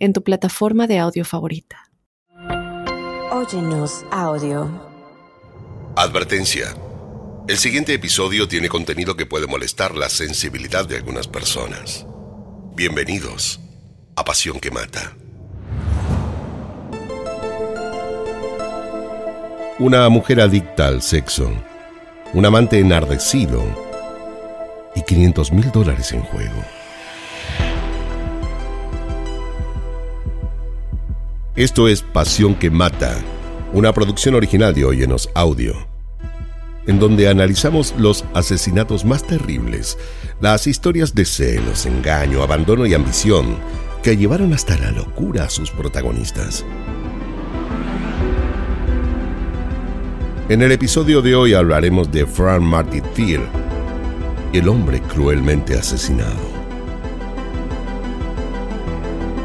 en tu plataforma de audio favorita. Óyenos audio. Advertencia. El siguiente episodio tiene contenido que puede molestar la sensibilidad de algunas personas. Bienvenidos a Pasión que Mata. Una mujer adicta al sexo, un amante enardecido y 500 mil dólares en juego. Esto es Pasión que Mata, una producción original de Óyenos Audio, en donde analizamos los asesinatos más terribles, las historias de celos, engaño, abandono y ambición que llevaron hasta la locura a sus protagonistas. En el episodio de hoy hablaremos de Frank Martin Thiel, el hombre cruelmente asesinado.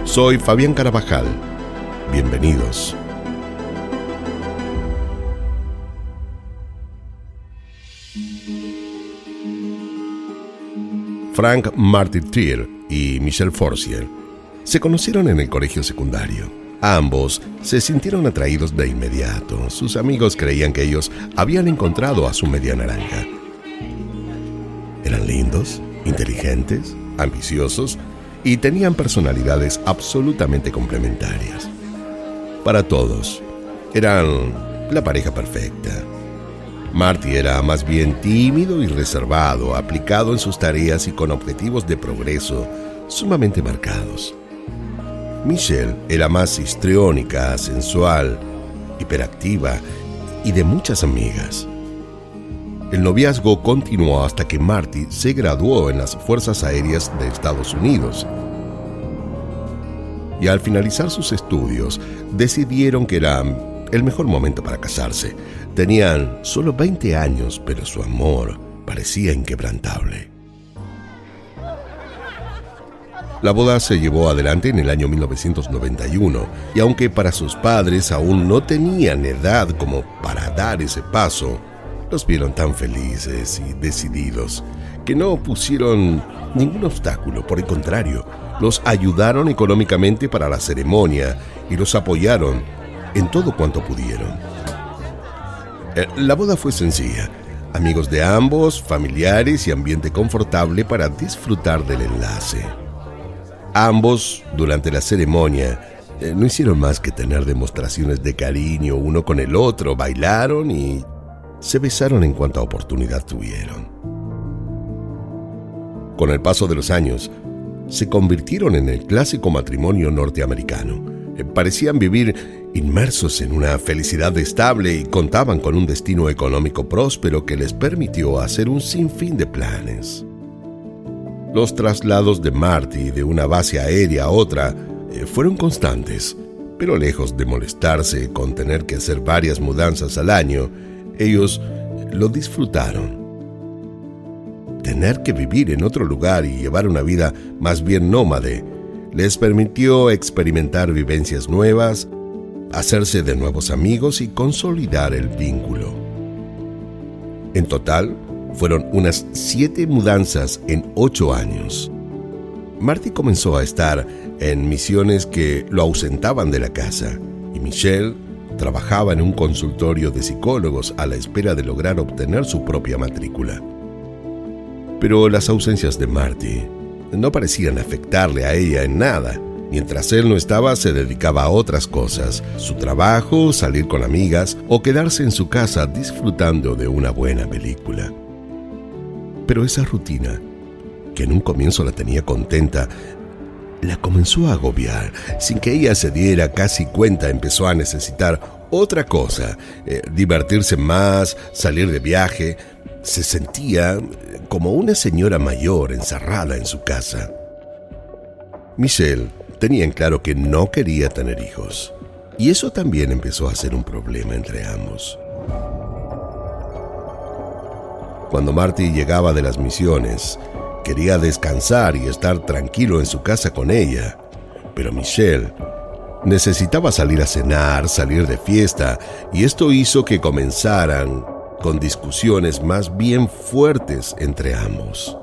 Soy Fabián Carabajal Bienvenidos. Frank Martyr y Michelle Forcier se conocieron en el colegio secundario. Ambos se sintieron atraídos de inmediato. Sus amigos creían que ellos habían encontrado a su media naranja. Eran lindos, inteligentes, ambiciosos y tenían personalidades absolutamente complementarias para todos. Eran la pareja perfecta. Marty era más bien tímido y reservado, aplicado en sus tareas y con objetivos de progreso sumamente marcados. Michelle era más histriónica, sensual, hiperactiva y de muchas amigas. El noviazgo continuó hasta que Marty se graduó en las Fuerzas Aéreas de Estados Unidos y al finalizar sus estudios decidieron que era el mejor momento para casarse. Tenían solo 20 años, pero su amor parecía inquebrantable. La boda se llevó adelante en el año 1991 y aunque para sus padres aún no tenían edad como para dar ese paso, los vieron tan felices y decididos que no pusieron ningún obstáculo, por el contrario, los ayudaron económicamente para la ceremonia y los apoyaron en todo cuanto pudieron. Eh, la boda fue sencilla, amigos de ambos, familiares y ambiente confortable para disfrutar del enlace. Ambos, durante la ceremonia, eh, no hicieron más que tener demostraciones de cariño uno con el otro, bailaron y se besaron en cuanta oportunidad tuvieron. Con el paso de los años, se convirtieron en el clásico matrimonio norteamericano. Eh, parecían vivir inmersos en una felicidad estable y contaban con un destino económico próspero que les permitió hacer un sinfín de planes. Los traslados de Marty de una base aérea a otra eh, fueron constantes, pero lejos de molestarse con tener que hacer varias mudanzas al año, ellos lo disfrutaron tener que vivir en otro lugar y llevar una vida más bien nómade les permitió experimentar vivencias nuevas, hacerse de nuevos amigos y consolidar el vínculo. En total, fueron unas siete mudanzas en ocho años. Marty comenzó a estar en misiones que lo ausentaban de la casa y Michelle trabajaba en un consultorio de psicólogos a la espera de lograr obtener su propia matrícula. Pero las ausencias de Marty no parecían afectarle a ella en nada. Mientras él no estaba, se dedicaba a otras cosas, su trabajo, salir con amigas o quedarse en su casa disfrutando de una buena película. Pero esa rutina, que en un comienzo la tenía contenta, la comenzó a agobiar. Sin que ella se diera casi cuenta, empezó a necesitar otra cosa, eh, divertirse más, salir de viaje. Se sentía como una señora mayor encerrada en su casa. Michelle tenía en claro que no quería tener hijos. Y eso también empezó a ser un problema entre ambos. Cuando Marty llegaba de las misiones, quería descansar y estar tranquilo en su casa con ella, pero Michelle necesitaba salir a cenar, salir de fiesta, y esto hizo que comenzaran con discusiones más bien fuertes entre ambos.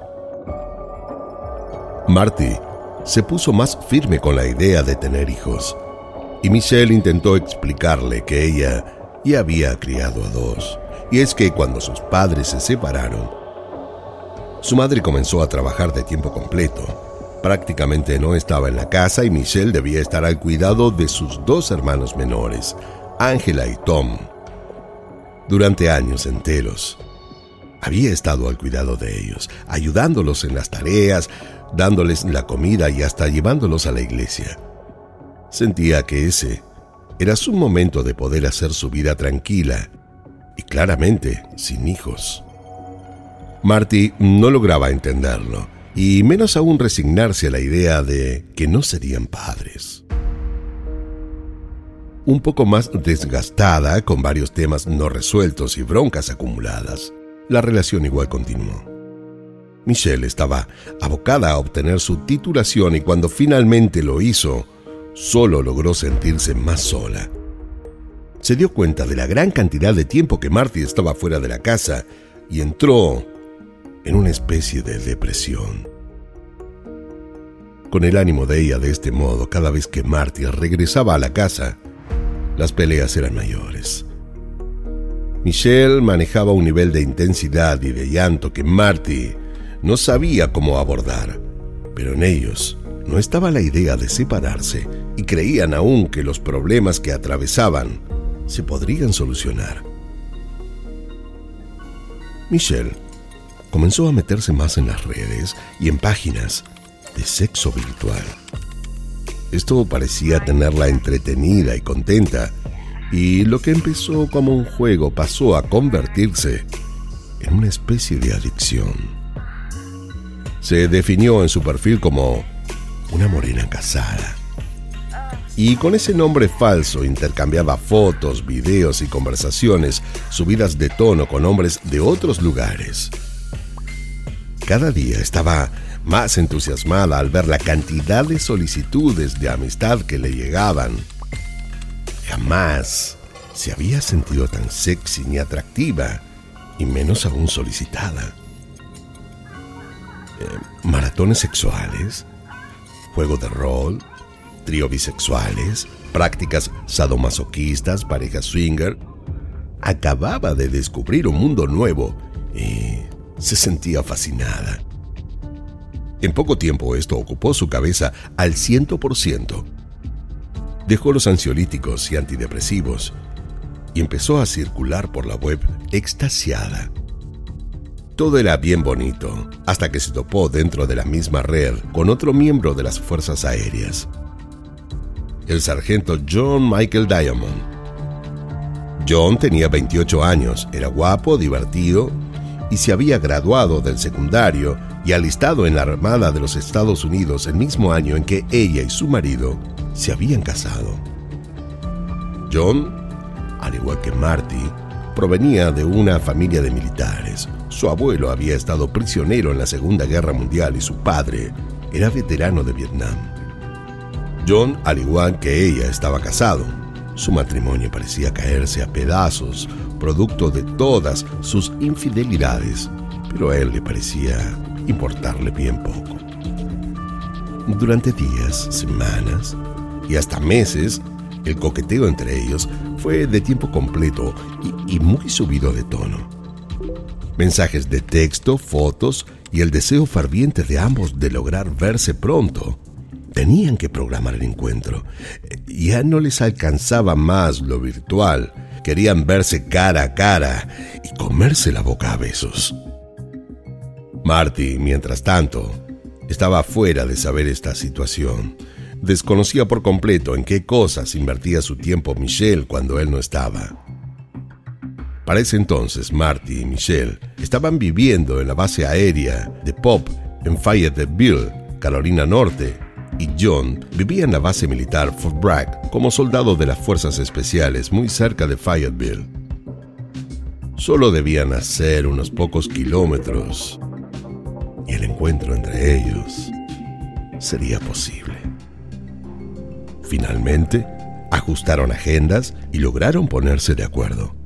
Marty se puso más firme con la idea de tener hijos, y Michelle intentó explicarle que ella ya había criado a dos. Y es que cuando sus padres se separaron, su madre comenzó a trabajar de tiempo completo. Prácticamente no estaba en la casa y Michelle debía estar al cuidado de sus dos hermanos menores, Angela y Tom. Durante años enteros, había estado al cuidado de ellos, ayudándolos en las tareas, dándoles la comida y hasta llevándolos a la iglesia. Sentía que ese era su momento de poder hacer su vida tranquila y claramente sin hijos. Marty no lograba entenderlo, y menos aún resignarse a la idea de que no serían padres. Un poco más desgastada, con varios temas no resueltos y broncas acumuladas, la relación igual continuó. Michelle estaba abocada a obtener su titulación y cuando finalmente lo hizo, solo logró sentirse más sola se dio cuenta de la gran cantidad de tiempo que Marty estaba fuera de la casa y entró en una especie de depresión. Con el ánimo de ella de este modo, cada vez que Marty regresaba a la casa, las peleas eran mayores. Michelle manejaba un nivel de intensidad y de llanto que Marty no sabía cómo abordar, pero en ellos no estaba la idea de separarse y creían aún que los problemas que atravesaban se podrían solucionar. Michelle comenzó a meterse más en las redes y en páginas de sexo virtual. Esto parecía tenerla entretenida y contenta, y lo que empezó como un juego pasó a convertirse en una especie de adicción. Se definió en su perfil como una morena casada y con ese nombre falso intercambiaba fotos, videos y conversaciones subidas de tono con hombres de otros lugares. Cada día estaba más entusiasmada al ver la cantidad de solicitudes de amistad que le llegaban. Jamás se había sentido tan sexy ni atractiva, y menos aún solicitada. Eh, maratones sexuales, juego de rol, trío bisexuales, prácticas sadomasoquistas, parejas swinger. Acababa de descubrir un mundo nuevo y se sentía fascinada. En poco tiempo esto ocupó su cabeza al ciento por ciento. Dejó los ansiolíticos y antidepresivos y empezó a circular por la web extasiada. Todo era bien bonito, hasta que se topó dentro de la misma red con otro miembro de las Fuerzas Aéreas el sargento John Michael Diamond. John tenía 28 años, era guapo, divertido y se había graduado del secundario y alistado en la Armada de los Estados Unidos el mismo año en que ella y su marido se habían casado. John, al igual que Marty, provenía de una familia de militares. Su abuelo había estado prisionero en la Segunda Guerra Mundial y su padre era veterano de Vietnam. John, al igual que ella, estaba casado. Su matrimonio parecía caerse a pedazos, producto de todas sus infidelidades, pero a él le parecía importarle bien poco. Durante días, semanas y hasta meses, el coqueteo entre ellos fue de tiempo completo y, muy subido de tono. Mensajes de texto, fotos y el deseo ferviente de ambos de lograr verse pronto Tenían que programar el encuentro. Ya no les alcanzaba más lo virtual. Querían verse cara a cara y comerse la boca a besos. Marty, mientras tanto, estaba fuera de saber esta situación. Desconocía por completo en qué cosas invertía su tiempo Michelle cuando él no estaba. Para ese entonces, Marty y Michelle estaban viviendo en la base aérea de Pop en Fayetteville, Carolina Norte, y John vivían en la base militar Fort Bragg como soldado de las fuerzas especiales muy cerca de Fayetteville. Solo debían hacer unos pocos kilómetros y el encuentro entre ellos sería posible. Finalmente, ajustaron agendas y lograron ponerse de acuerdo.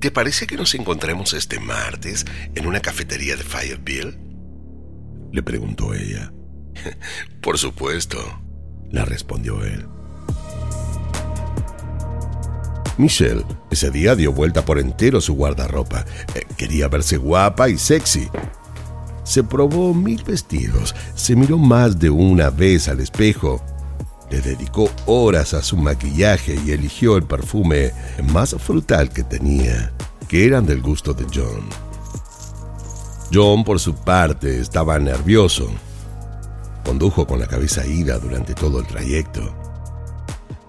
¿Te parece que nos encontremos este martes en una cafetería de Fayetteville? Le preguntó ella. Por supuesto, la respondió él. Michelle ese día dio vuelta por entero su guardarropa. Eh, quería verse guapa y sexy. Se probó mil vestidos, se miró más de una vez al espejo, le dedicó horas a su maquillaje y eligió el perfume más frutal que tenía, que eran del gusto de John. John, por su parte, estaba nervioso. Condujo con la cabeza ida durante todo el trayecto.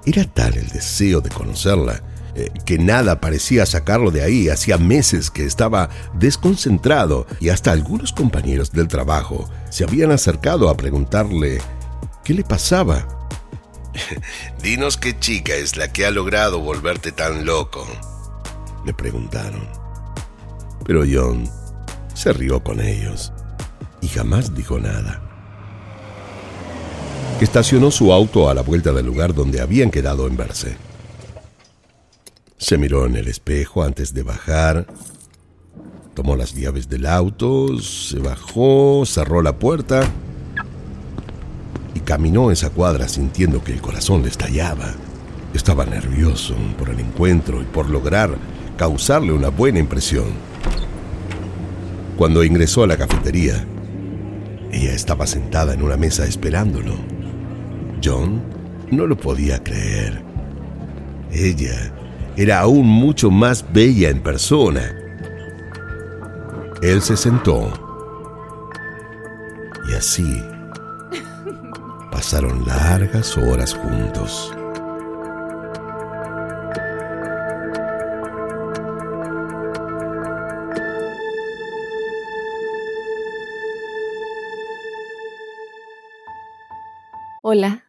Era tal el deseo de conocerla eh, que nada parecía sacarlo de ahí. Hacía meses que estaba desconcentrado y hasta algunos compañeros del trabajo se habían acercado a preguntarle qué le pasaba. Dinos qué chica es la que ha logrado volverte tan loco, le preguntaron. Pero John se rió con ellos y jamás dijo nada estacionó su auto a la vuelta del lugar donde habían quedado en verse. Se miró en el espejo antes de bajar, tomó las llaves del auto, se bajó, cerró la puerta y caminó esa cuadra sintiendo que el corazón le estallaba. Estaba nervioso por el encuentro y por lograr causarle una buena impresión. Cuando ingresó a la cafetería, ella estaba sentada en una mesa esperándolo. John no lo podía creer. Ella era aún mucho más bella en persona. Él se sentó y así pasaron largas horas juntos. Hola,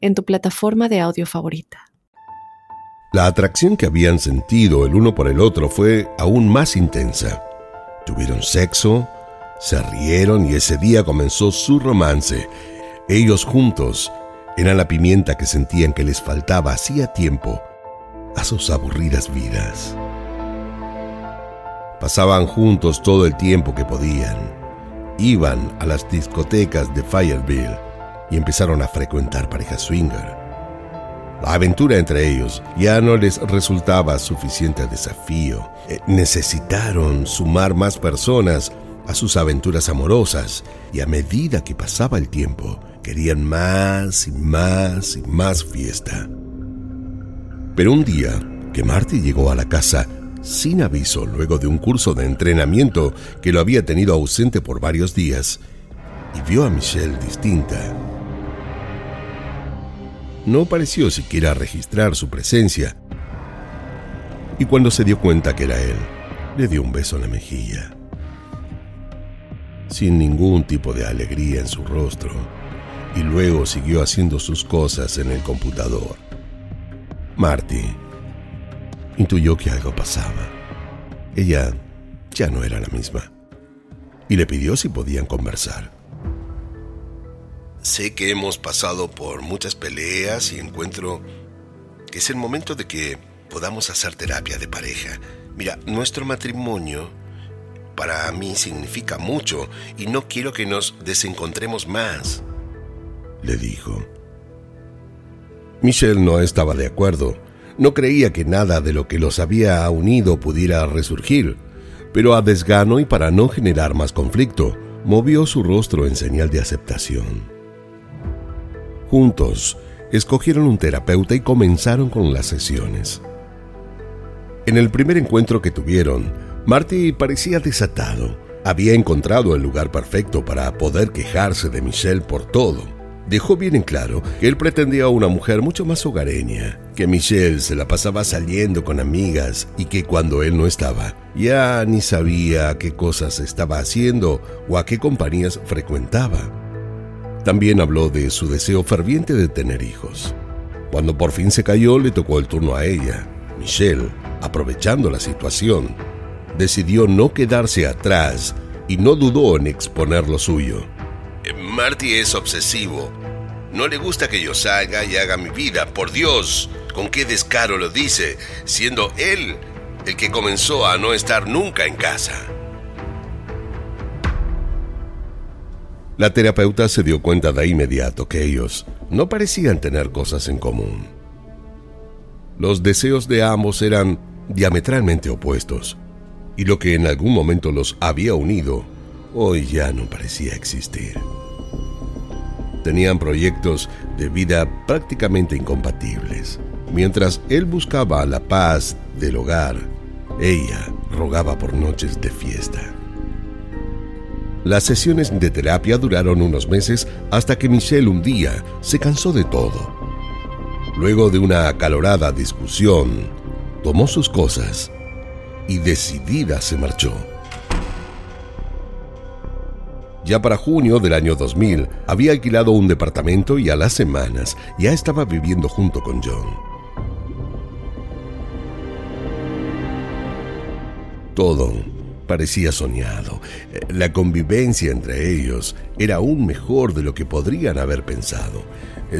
en tu plataforma de audio favorita. La atracción que habían sentido el uno por el otro fue aún más intensa. Tuvieron sexo, se rieron y ese día comenzó su romance. Ellos juntos eran la pimienta que sentían que les faltaba hacía tiempo a sus aburridas vidas. Pasaban juntos todo el tiempo que podían. Iban a las discotecas de Fireville y empezaron a frecuentar parejas swinger. La aventura entre ellos ya no les resultaba suficiente desafío. Eh, necesitaron sumar más personas a sus aventuras amorosas y a medida que pasaba el tiempo querían más y más y más fiesta. Pero un día que Marty llegó a la casa sin aviso luego de un curso de entrenamiento que lo había tenido ausente por varios días y vio a Michelle distinta no pareció siquiera registrar su presencia. Y cuando se dio cuenta que era él, le dio un beso en la mejilla. Sin ningún tipo de alegría en su rostro, y luego siguió haciendo sus cosas en el computador. Marty intuyó que algo pasaba. Ella ya no era la misma, y le pidió si podían conversar. Sé que hemos pasado por muchas peleas y encuentro que es el momento de que podamos hacer terapia de pareja. Mira, nuestro matrimonio para mí significa mucho y no quiero que nos desencontremos más, le dijo. Michelle no estaba de acuerdo. No creía que nada de lo que los había unido pudiera resurgir, pero a desgano y para no generar más conflicto, movió su rostro en señal de aceptación. Juntos escogieron un terapeuta y comenzaron con las sesiones. En el primer encuentro que tuvieron, Marty parecía desatado. Había encontrado el lugar perfecto para poder quejarse de Michelle por todo. Dejó bien en claro que él pretendía una mujer mucho más hogareña, que Michelle se la pasaba saliendo con amigas y que cuando él no estaba, ya ni sabía qué cosas estaba haciendo o a qué compañías frecuentaba. También habló de su deseo ferviente de tener hijos. Cuando por fin se cayó, le tocó el turno a ella. Michelle, aprovechando la situación, decidió no quedarse atrás y no dudó en exponer lo suyo. Marty es obsesivo. No le gusta que yo salga y haga mi vida. Por Dios, con qué descaro lo dice, siendo él el que comenzó a no estar nunca en casa. La terapeuta se dio cuenta de inmediato que ellos no parecían tener cosas en común. Los deseos de ambos eran diametralmente opuestos, y lo que en algún momento los había unido, hoy ya no parecía existir. Tenían proyectos de vida prácticamente incompatibles. Mientras él buscaba la paz del hogar, ella rogaba por noches de fiesta. Las sesiones de terapia duraron unos meses hasta que Michelle un día se cansó de todo. Luego de una acalorada discusión, tomó sus cosas y decidida se marchó. Ya para junio del año 2000 había alquilado un departamento y a las semanas ya estaba viviendo junto con John. Todo parecía soñado. La convivencia entre ellos era aún mejor de lo que podrían haber pensado.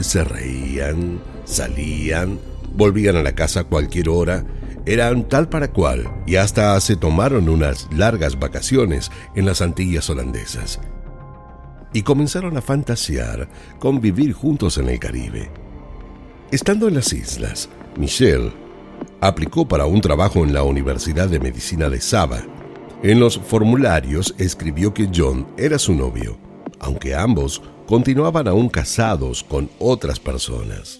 Se reían, salían, volvían a la casa a cualquier hora, eran tal para cual y hasta se tomaron unas largas vacaciones en las Antillas holandesas. Y comenzaron a fantasear con vivir juntos en el Caribe. Estando en las islas, Michelle aplicó para un trabajo en la Universidad de Medicina de Saba en los formularios escribió que John era su novio, aunque ambos continuaban aún casados con otras personas.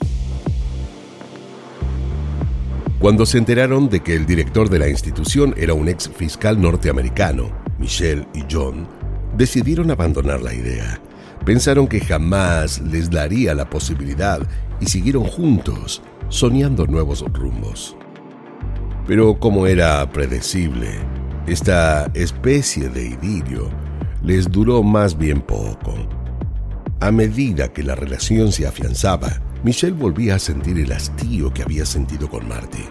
Cuando se enteraron de que el director de la institución era un ex fiscal norteamericano, Michelle y John, decidieron abandonar la idea. Pensaron que jamás les daría la posibilidad y siguieron juntos, soñando nuevos rumbos. Pero como era predecible, esta especie de idilio les duró más bien poco. A medida que la relación se afianzaba, Michelle volvía a sentir el hastío que había sentido con Marty.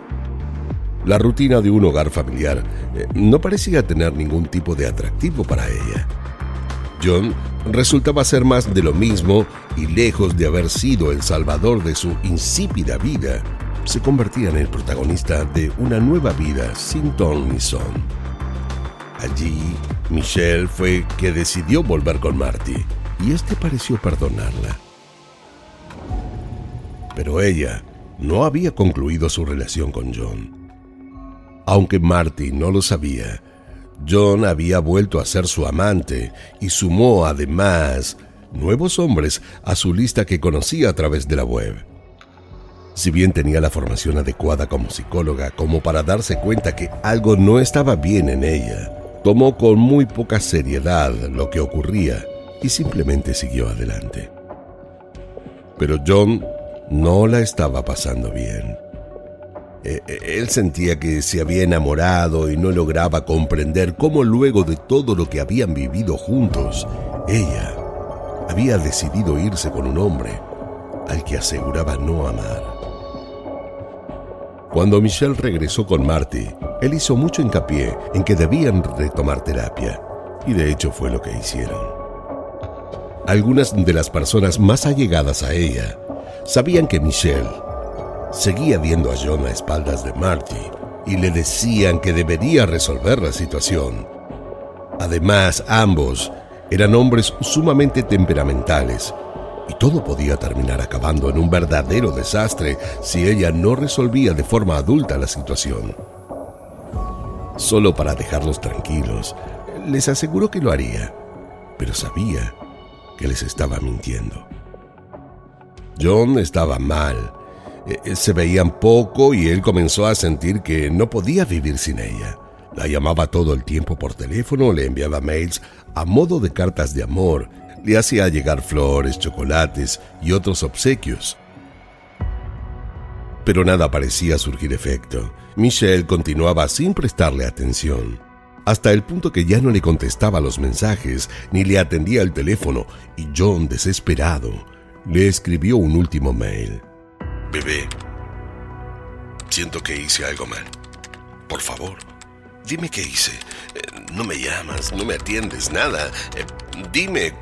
La rutina de un hogar familiar eh, no parecía tener ningún tipo de atractivo para ella. John resultaba ser más de lo mismo y lejos de haber sido el salvador de su insípida vida, se convertía en el protagonista de una nueva vida sin ton ni son. Allí, Michelle fue que decidió volver con Marty y este pareció perdonarla. Pero ella no había concluido su relación con John. Aunque Marty no lo sabía, John había vuelto a ser su amante y sumó además nuevos hombres a su lista que conocía a través de la web. Si bien tenía la formación adecuada como psicóloga como para darse cuenta que algo no estaba bien en ella, tomó con muy poca seriedad lo que ocurría y simplemente siguió adelante. Pero John no la estaba pasando bien. E, e, él sentía que se había enamorado y no lograba comprender cómo luego de todo lo que habían vivido juntos, ella había decidido irse con un hombre al que aseguraba no amar. Cuando Michelle regresó con Marty, él hizo mucho hincapié en que debían retomar terapia, y de hecho fue lo que hicieron. Algunas de las personas más allegadas a ella sabían que Michelle seguía viendo a John a espaldas de Marty y le decían que debería resolver la situación. Además, ambos eran hombres sumamente temperamentales y todo podía terminar acabando en un verdadero desastre si ella no resolvía de forma adulta la situación. Solo para dejarlos tranquilos, les aseguró que lo haría, pero sabía que les estaba mintiendo. John estaba mal. Eh, se veían poco y él comenzó a sentir que no podía vivir sin ella. La llamaba todo el tiempo por teléfono, le enviaba mails a modo de cartas de amor, le hacía llegar flores, chocolates y otros obsequios. Pero nada parecía surgir efecto. Michelle continuaba sin prestarle atención, hasta el punto que ya no le contestaba los mensajes ni le atendía el teléfono, y John, desesperado, le escribió un último mail. Bebé, siento que hice algo mal. Por favor, dime qué hice. Eh, no me llamas, no me atiendes, nada. Eh, dime,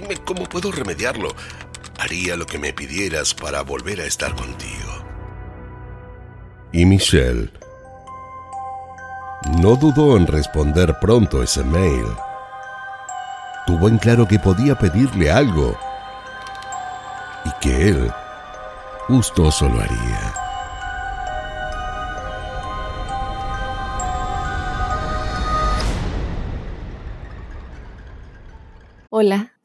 dime cómo puedo remediarlo. Haría lo que me pidieras para volver a estar contigo. Y Michelle no dudó en responder pronto ese mail. Tuvo en claro que podía pedirle algo y que él gustoso lo haría. Hola,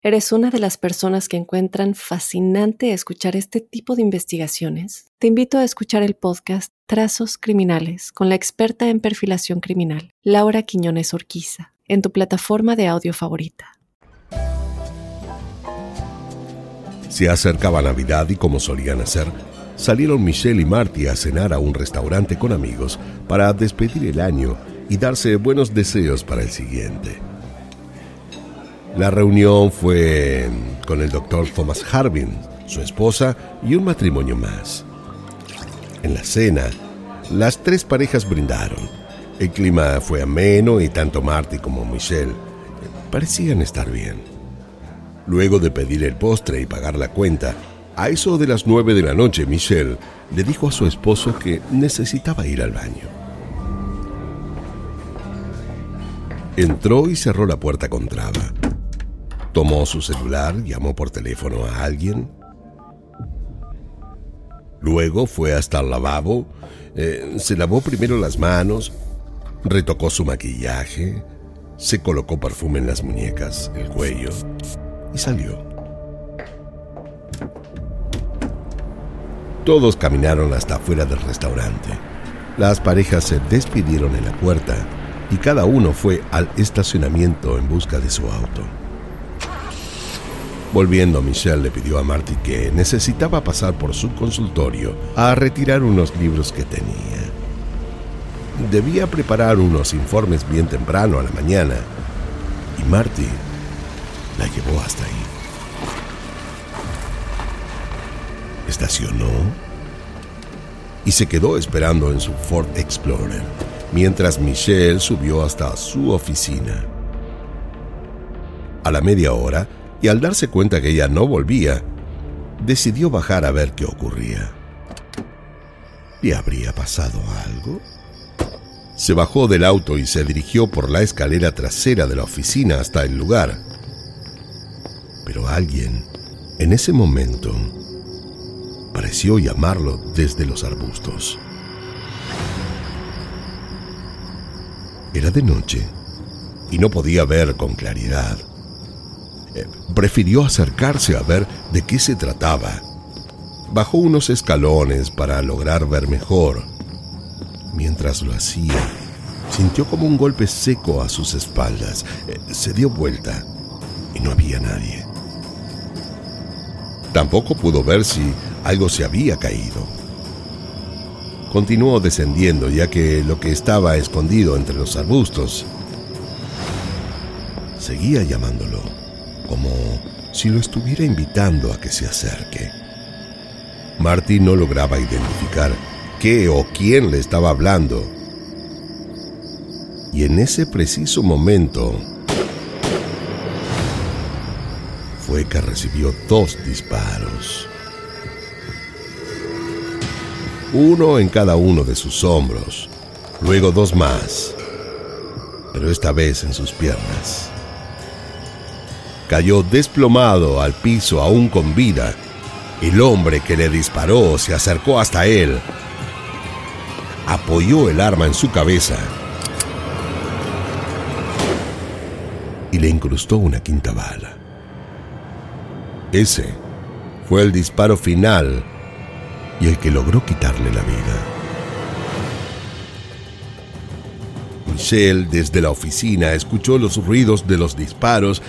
¿Eres una de las personas que encuentran fascinante escuchar este tipo de investigaciones? Te invito a escuchar el podcast Trazos Criminales con la experta en perfilación criminal, Laura Quiñones Orquiza, en tu plataforma de audio favorita. Se acercaba Navidad y como solían hacer, salieron Michelle y Marty a cenar a un restaurante con amigos para despedir el año y darse buenos deseos para el siguiente. La reunión fue con el doctor Thomas Harbin, su esposa y un matrimonio más. En la cena, las tres parejas brindaron. El clima fue ameno y tanto Marty como Michelle parecían estar bien. Luego de pedir el postre y pagar la cuenta, a eso de las nueve de la noche, Michelle le dijo a su esposo que necesitaba ir al baño. Entró y cerró la puerta con traba. Tomó su celular, llamó por teléfono a alguien. Luego fue hasta el lavabo, eh, se lavó primero las manos, retocó su maquillaje, se colocó perfume en las muñecas, el cuello y salió. Todos caminaron hasta afuera del restaurante. Las parejas se despidieron en la puerta y cada uno fue al estacionamiento en busca de su auto. Volviendo, Michelle le pidió a Marty que necesitaba pasar por su consultorio a retirar unos libros que tenía. Debía preparar unos informes bien temprano a la mañana y Marty la llevó hasta ahí. Estacionó y se quedó esperando en su Ford Explorer mientras Michelle subió hasta su oficina. A la media hora, y al darse cuenta que ella no volvía, decidió bajar a ver qué ocurría. ¿Le habría pasado algo? Se bajó del auto y se dirigió por la escalera trasera de la oficina hasta el lugar. Pero alguien, en ese momento, pareció llamarlo desde los arbustos. Era de noche y no podía ver con claridad prefirió acercarse a ver de qué se trataba. Bajó unos escalones para lograr ver mejor. Mientras lo hacía, sintió como un golpe seco a sus espaldas. Eh, se dio vuelta y no había nadie. Tampoco pudo ver si algo se había caído. Continuó descendiendo ya que lo que estaba escondido entre los arbustos seguía llamándolo como si lo estuviera invitando a que se acerque. Marty no lograba identificar qué o quién le estaba hablando. Y en ese preciso momento fue que recibió dos disparos. Uno en cada uno de sus hombros, luego dos más, pero esta vez en sus piernas. Cayó desplomado al piso aún con vida. El hombre que le disparó se acercó hasta él, apoyó el arma en su cabeza y le incrustó una quinta bala. Ese fue el disparo final y el que logró quitarle la vida. Michelle desde la oficina escuchó los ruidos de los disparos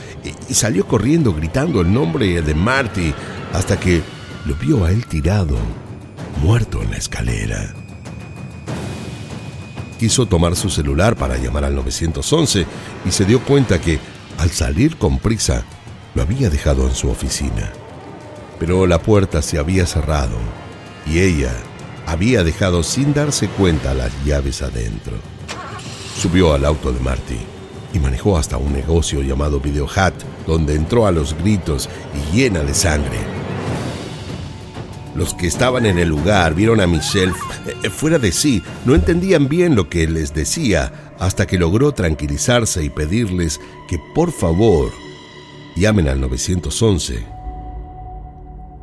y salió corriendo gritando el nombre de Marty hasta que lo vio a él tirado, muerto en la escalera. Quiso tomar su celular para llamar al 911 y se dio cuenta que, al salir con prisa, lo había dejado en su oficina. Pero la puerta se había cerrado y ella había dejado sin darse cuenta las llaves adentro. Subió al auto de Marty y manejó hasta un negocio llamado Video Hat, donde entró a los gritos y llena de sangre. Los que estaban en el lugar vieron a Michelle eh, fuera de sí, no entendían bien lo que les decía hasta que logró tranquilizarse y pedirles que por favor llamen al 911.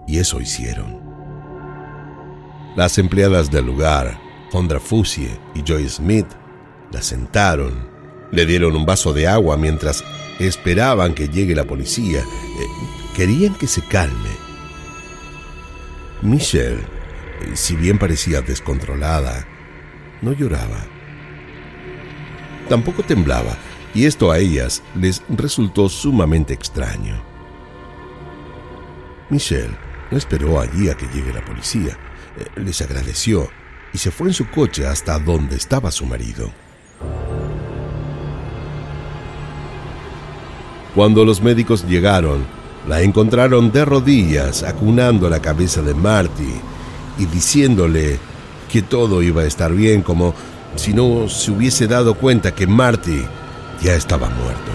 Y eso hicieron. Las empleadas del lugar, Fondra Fusie y Joy Smith, la sentaron, le dieron un vaso de agua mientras esperaban que llegue la policía. Eh, querían que se calme. Michelle, eh, si bien parecía descontrolada, no lloraba. Tampoco temblaba, y esto a ellas les resultó sumamente extraño. Michelle no esperó allí a que llegue la policía. Eh, les agradeció y se fue en su coche hasta donde estaba su marido. Cuando los médicos llegaron, la encontraron de rodillas, acunando la cabeza de Marty y diciéndole que todo iba a estar bien, como si no se hubiese dado cuenta que Marty ya estaba muerto.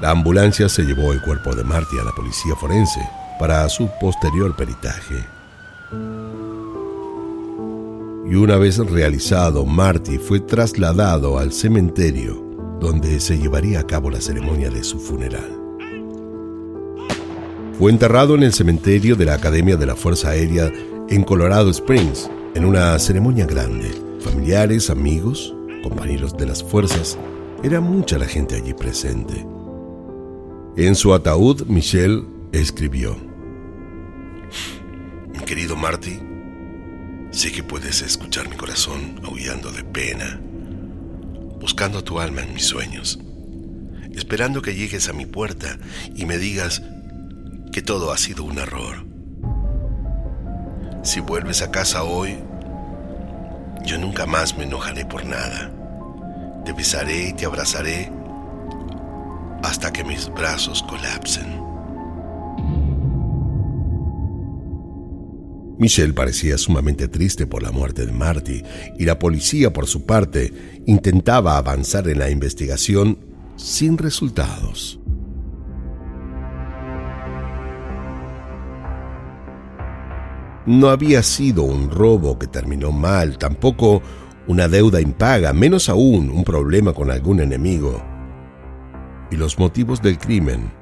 La ambulancia se llevó el cuerpo de Marty a la policía forense para su posterior peritaje y una vez realizado, Marty fue trasladado al cementerio donde se llevaría a cabo la ceremonia de su funeral. Fue enterrado en el cementerio de la Academia de la Fuerza Aérea en Colorado Springs, en una ceremonia grande. Familiares, amigos, compañeros de las fuerzas, era mucha la gente allí presente. En su ataúd, Michelle escribió, Mi querido Marty, Sé que puedes escuchar mi corazón aullando de pena, buscando tu alma en mis sueños, esperando que llegues a mi puerta y me digas que todo ha sido un error. Si vuelves a casa hoy, yo nunca más me enojaré por nada. Te besaré y te abrazaré hasta que mis brazos colapsen. Michelle parecía sumamente triste por la muerte de Marty y la policía, por su parte, intentaba avanzar en la investigación sin resultados. No había sido un robo que terminó mal, tampoco una deuda impaga, menos aún un problema con algún enemigo. Y los motivos del crimen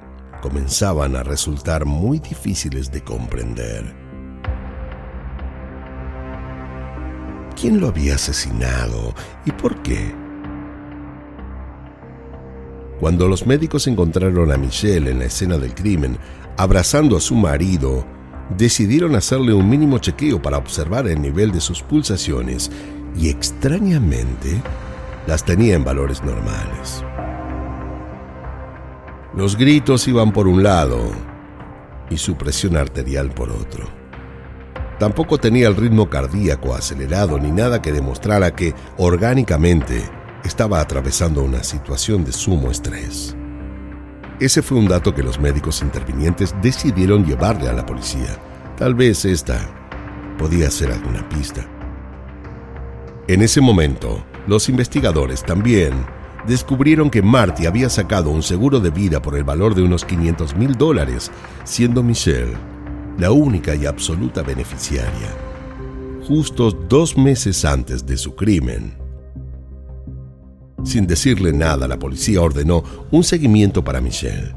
comenzaban a resultar muy difíciles de comprender. Quién lo había asesinado y por qué. Cuando los médicos encontraron a Michelle en la escena del crimen, abrazando a su marido, decidieron hacerle un mínimo chequeo para observar el nivel de sus pulsaciones y extrañamente las tenía en valores normales. Los gritos iban por un lado y su presión arterial por otro. Tampoco tenía el ritmo cardíaco acelerado ni nada que demostrara que orgánicamente estaba atravesando una situación de sumo estrés. Ese fue un dato que los médicos intervinientes decidieron llevarle a la policía. Tal vez esta podía ser alguna pista. En ese momento, los investigadores también descubrieron que Marty había sacado un seguro de vida por el valor de unos 500 mil dólares, siendo Michelle la única y absoluta beneficiaria, justo dos meses antes de su crimen. Sin decirle nada, la policía ordenó un seguimiento para Michelle.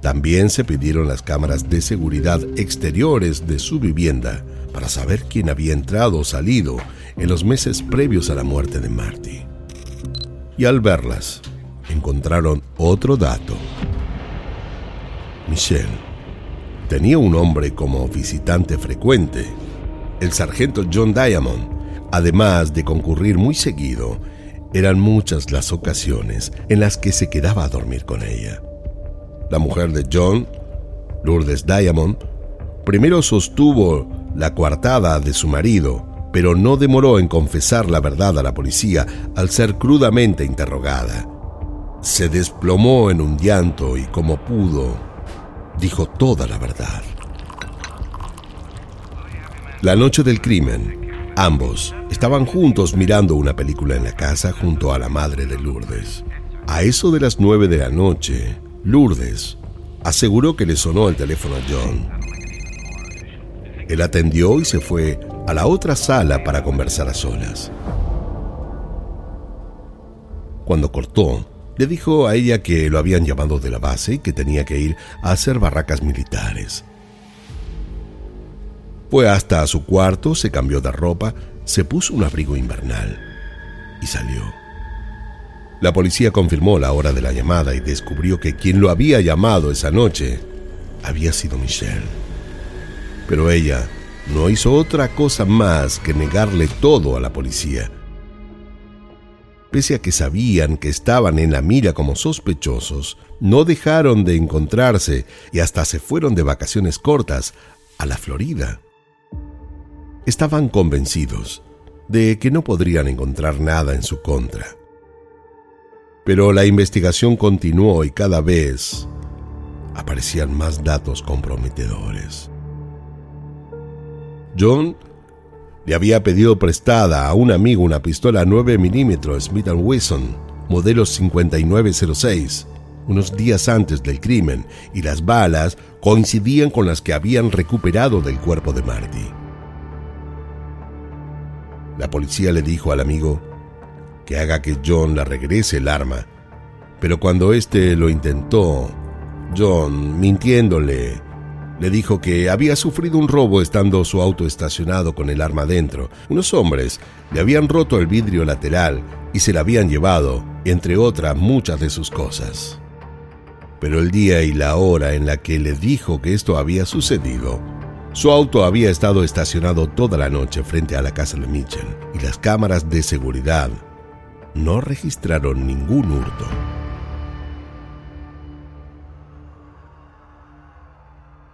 También se pidieron las cámaras de seguridad exteriores de su vivienda para saber quién había entrado o salido en los meses previos a la muerte de Marty. Y al verlas, encontraron otro dato. Michelle tenía un hombre como visitante frecuente, el sargento John Diamond, además de concurrir muy seguido eran muchas las ocasiones en las que se quedaba a dormir con ella. La mujer de John, Lourdes Diamond, primero sostuvo la coartada de su marido, pero no demoró en confesar la verdad a la policía al ser crudamente interrogada. Se desplomó en un llanto y como pudo, dijo toda la verdad. La noche del crimen, Ambos estaban juntos mirando una película en la casa junto a la madre de Lourdes. A eso de las nueve de la noche, Lourdes aseguró que le sonó el teléfono a John. Él atendió y se fue a la otra sala para conversar a solas. Cuando cortó, le dijo a ella que lo habían llamado de la base y que tenía que ir a hacer barracas militares. Fue hasta su cuarto, se cambió de ropa, se puso un abrigo invernal y salió. La policía confirmó la hora de la llamada y descubrió que quien lo había llamado esa noche había sido Michelle. Pero ella no hizo otra cosa más que negarle todo a la policía. Pese a que sabían que estaban en la mira como sospechosos, no dejaron de encontrarse y hasta se fueron de vacaciones cortas a la Florida estaban convencidos de que no podrían encontrar nada en su contra. Pero la investigación continuó y cada vez aparecían más datos comprometedores. John le había pedido prestada a un amigo una pistola 9 mm Smith Wesson, modelo 5906, unos días antes del crimen, y las balas coincidían con las que habían recuperado del cuerpo de Marty. La policía le dijo al amigo que haga que John le regrese el arma, pero cuando éste lo intentó, John, mintiéndole, le dijo que había sufrido un robo estando su auto estacionado con el arma dentro. Unos hombres le habían roto el vidrio lateral y se la habían llevado, entre otras muchas de sus cosas. Pero el día y la hora en la que le dijo que esto había sucedido su auto había estado estacionado toda la noche frente a la casa de Mitchell y las cámaras de seguridad no registraron ningún hurto.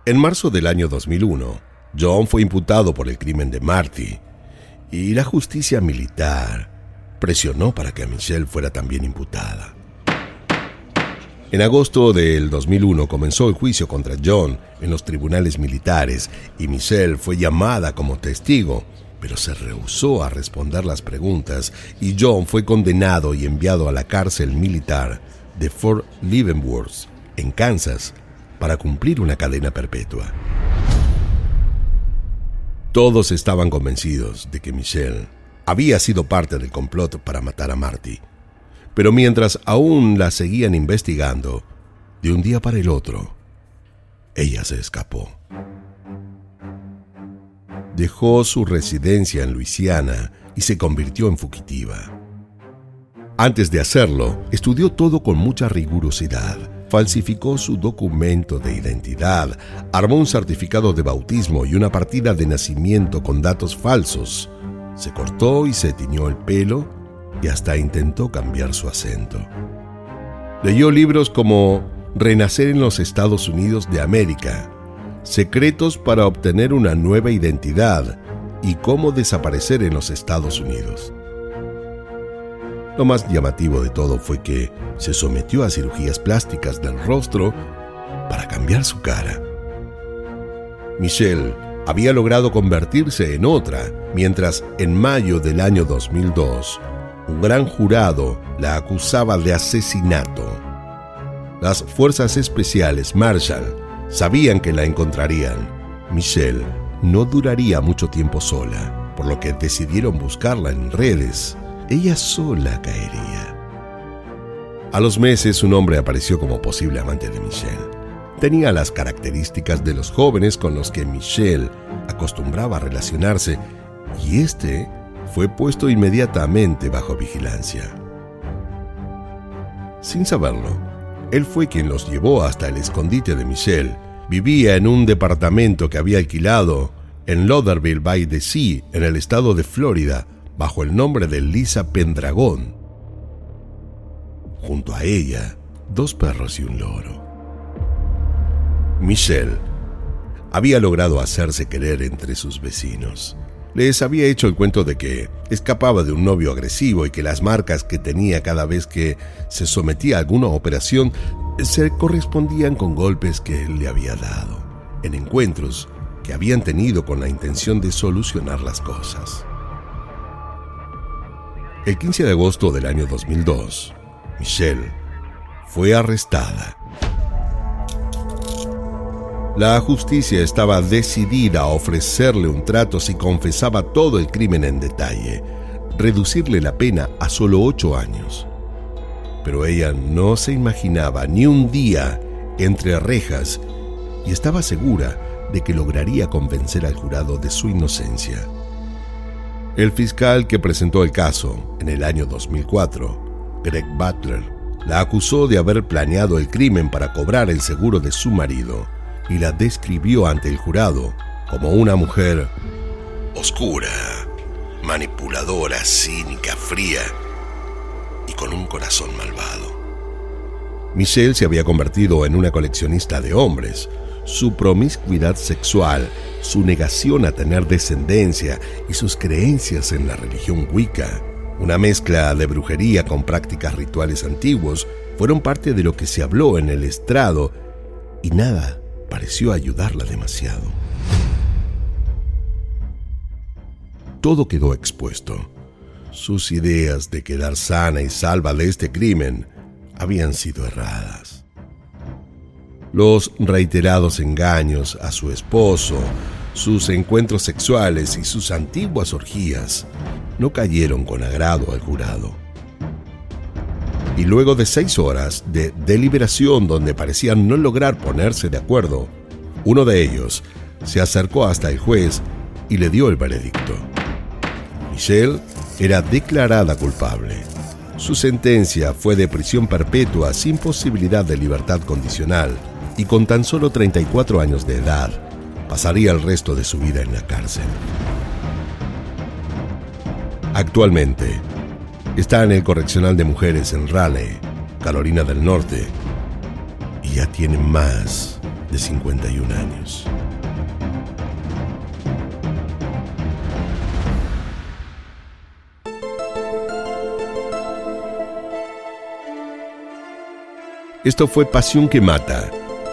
En marzo del año 2001, John fue imputado por el crimen de Marty y la justicia militar presionó para que Michelle fuera también imputada. En agosto del 2001 comenzó el juicio contra John en los tribunales militares y Michelle fue llamada como testigo, pero se rehusó a responder las preguntas y John fue condenado y enviado a la cárcel militar de Fort Leavenworth, en Kansas, para cumplir una cadena perpetua. Todos estaban convencidos de que Michelle había sido parte del complot para matar a Marty pero mientras aún la seguían investigando, de un día para el otro, ella se escapó. Dejó su residencia en Luisiana y se convirtió en fugitiva. Antes de hacerlo, estudió todo con mucha rigurosidad. Falsificó su documento de identidad, armó un certificado de bautismo y una partida de nacimiento con datos falsos. Se cortó y se tiñó el pelo y hasta intentó cambiar su acento. Leyó libros como Renacer en los Estados Unidos de América, Secretos para obtener una nueva identidad y cómo desaparecer en los Estados Unidos. Lo más llamativo de todo fue que se sometió a cirugías plásticas del rostro para cambiar su cara. Michelle había logrado convertirse en otra, mientras en mayo del año 2002 un gran jurado la acusaba de asesinato. Las fuerzas especiales Marshall sabían que la encontrarían. Michelle no duraría mucho tiempo sola, por lo que decidieron buscarla en redes. Ella sola caería. A los meses un hombre apareció como posible amante de Michelle. Tenía las características de los jóvenes con los que Michelle acostumbraba a relacionarse y este fue puesto inmediatamente bajo vigilancia. Sin saberlo, él fue quien los llevó hasta el escondite de Michelle. Vivía en un departamento que había alquilado en Lauderdale by the Sea, en el estado de Florida, bajo el nombre de Lisa Pendragón. Junto a ella, dos perros y un loro. Michelle había logrado hacerse querer entre sus vecinos. Les había hecho el cuento de que escapaba de un novio agresivo y que las marcas que tenía cada vez que se sometía a alguna operación se correspondían con golpes que él le había dado, en encuentros que habían tenido con la intención de solucionar las cosas. El 15 de agosto del año 2002, Michelle fue arrestada. La justicia estaba decidida a ofrecerle un trato si confesaba todo el crimen en detalle, reducirle la pena a solo ocho años. Pero ella no se imaginaba ni un día entre rejas y estaba segura de que lograría convencer al jurado de su inocencia. El fiscal que presentó el caso en el año 2004, Greg Butler, la acusó de haber planeado el crimen para cobrar el seguro de su marido y la describió ante el jurado como una mujer oscura, manipuladora, cínica, fría y con un corazón malvado. Michelle se había convertido en una coleccionista de hombres, su promiscuidad sexual, su negación a tener descendencia y sus creencias en la religión Wicca, una mezcla de brujería con prácticas rituales antiguos, fueron parte de lo que se habló en el estrado y nada pareció ayudarla demasiado. Todo quedó expuesto. Sus ideas de quedar sana y salva de este crimen habían sido erradas. Los reiterados engaños a su esposo, sus encuentros sexuales y sus antiguas orgías no cayeron con agrado al jurado. Y luego de seis horas de deliberación donde parecían no lograr ponerse de acuerdo, uno de ellos se acercó hasta el juez y le dio el veredicto. Michelle era declarada culpable. Su sentencia fue de prisión perpetua sin posibilidad de libertad condicional y con tan solo 34 años de edad pasaría el resto de su vida en la cárcel. Actualmente está en el Correccional de Mujeres en Raleigh, Carolina del Norte, y ya tiene más de 51 años. Esto fue Pasión que Mata